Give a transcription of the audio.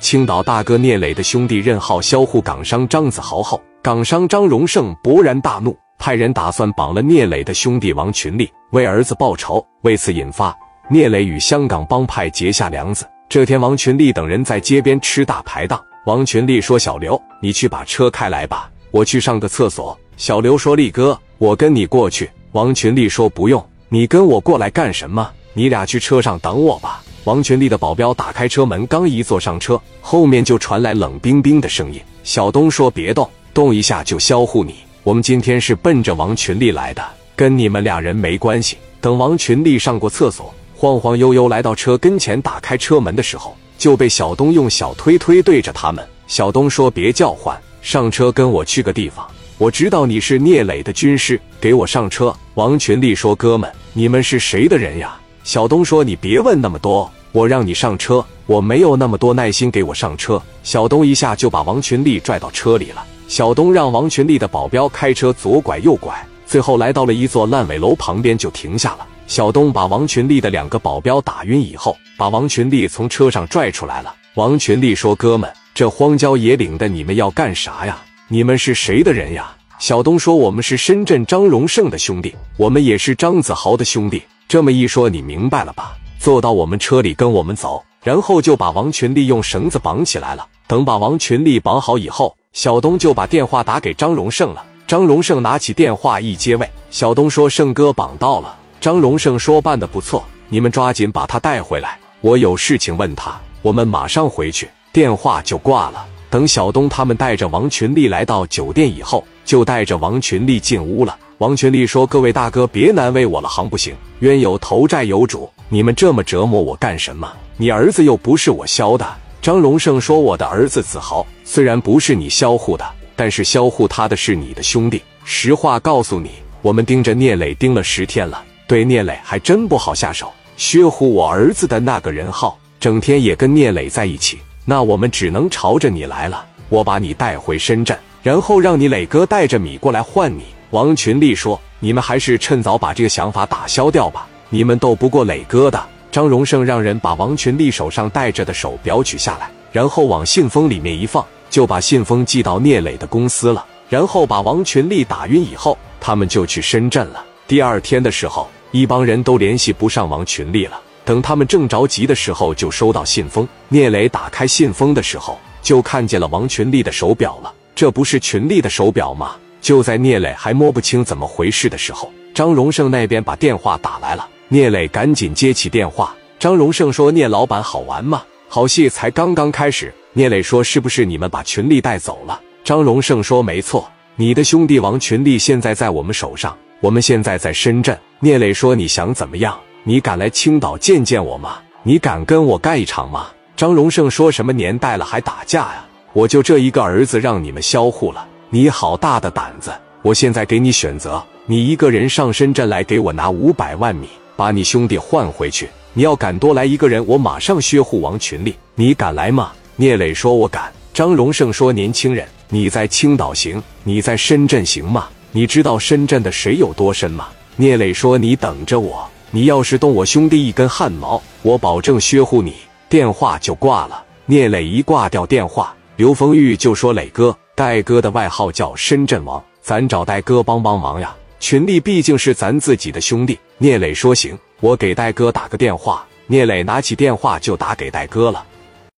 青岛大哥聂磊的兄弟任浩销户港商张子豪后，港商张荣胜勃然大怒，派人打算绑了聂磊的兄弟王群力，为儿子报仇。为此引发聂磊与香港帮派结下梁子。这天，王群力等人在街边吃大排档。王群力说：“小刘，你去把车开来吧，我去上个厕所。”小刘说：“力哥，我跟你过去。”王群力说：“不用，你跟我过来干什么？你俩去车上等我吧。”王群力的保镖打开车门，刚一坐上车，后面就传来冷冰冰的声音：“小东说别动，动一下就销户你。我们今天是奔着王群力来的，跟你们俩人没关系。”等王群力上过厕所，晃晃悠悠来到车跟前，打开车门的时候，就被小东用小推推对着他们。小东说：“别叫唤，上车跟我去个地方。我知道你是聂磊的军师，给我上车。”王群力说：“哥们，你们是谁的人呀？”小东说：“你别问那么多。”我让你上车，我没有那么多耐心给我上车。小东一下就把王群力拽到车里了。小东让王群力的保镖开车左拐右拐，最后来到了一座烂尾楼旁边就停下了。小东把王群力的两个保镖打晕以后，把王群力从车上拽出来了。王群力说：“哥们，这荒郊野岭的，你们要干啥呀？你们是谁的人呀？”小东说：“我们是深圳张荣胜的兄弟，我们也是张子豪的兄弟。”这么一说，你明白了吧？坐到我们车里跟我们走，然后就把王群力用绳子绑起来了。等把王群力绑好以后，小东就把电话打给张荣胜了。张荣胜拿起电话一接，喂，小东说：“胜哥绑到了。”张荣胜说：“办的不错，你们抓紧把他带回来，我有事情问他。我们马上回去。”电话就挂了。等小东他们带着王群力来到酒店以后，就带着王群力进屋了。王群力说：“各位大哥，别难为我了，行不行？冤有头债有主。”你们这么折磨我干什么？你儿子又不是我削的。张荣胜说：“我的儿子子豪虽然不是你销户的，但是销户他的是你的兄弟。实话告诉你，我们盯着聂磊盯了十天了，对聂磊还真不好下手。削户我儿子的那个人号，整天也跟聂磊在一起，那我们只能朝着你来了。我把你带回深圳，然后让你磊哥带着米过来换你。”王群力说：“你们还是趁早把这个想法打消掉吧。”你们斗不过磊哥的。张荣胜让人把王群力手上戴着的手表取下来，然后往信封里面一放，就把信封寄到聂磊的公司了。然后把王群力打晕以后，他们就去深圳了。第二天的时候，一帮人都联系不上王群力了。等他们正着急的时候，就收到信封。聂磊打开信封的时候，就看见了王群力的手表了。这不是群力的手表吗？就在聂磊还摸不清怎么回事的时候，张荣胜那边把电话打来了。聂磊赶紧接起电话，张荣胜说：“聂老板，好玩吗？好戏才刚刚开始。”聂磊说：“是不是你们把群力带走了？”张荣胜说：“没错，你的兄弟王群力现在在我们手上，我们现在在深圳。”聂磊说：“你想怎么样？你敢来青岛见见我吗？你敢跟我干一场吗？”张荣胜说：“什么年代了还打架呀？我就这一个儿子，让你们销户了，你好大的胆子！我现在给你选择，你一个人上深圳来给我拿五百万米。”把你兄弟换回去！你要敢多来一个人，我马上削户王群力。你敢来吗？聂磊说：“我敢。”张荣胜说：“年轻人，你在青岛行，你在深圳行吗？你知道深圳的水有多深吗？”聂磊说：“你等着我，你要是动我兄弟一根汗毛，我保证削户你。”电话就挂了。聂磊一挂掉电话，刘丰玉就说：“磊哥，戴哥的外号叫深圳王，咱找戴哥帮帮忙呀。”群力毕竟是咱自己的兄弟，聂磊说行，我给戴哥打个电话。聂磊拿起电话就打给戴哥了。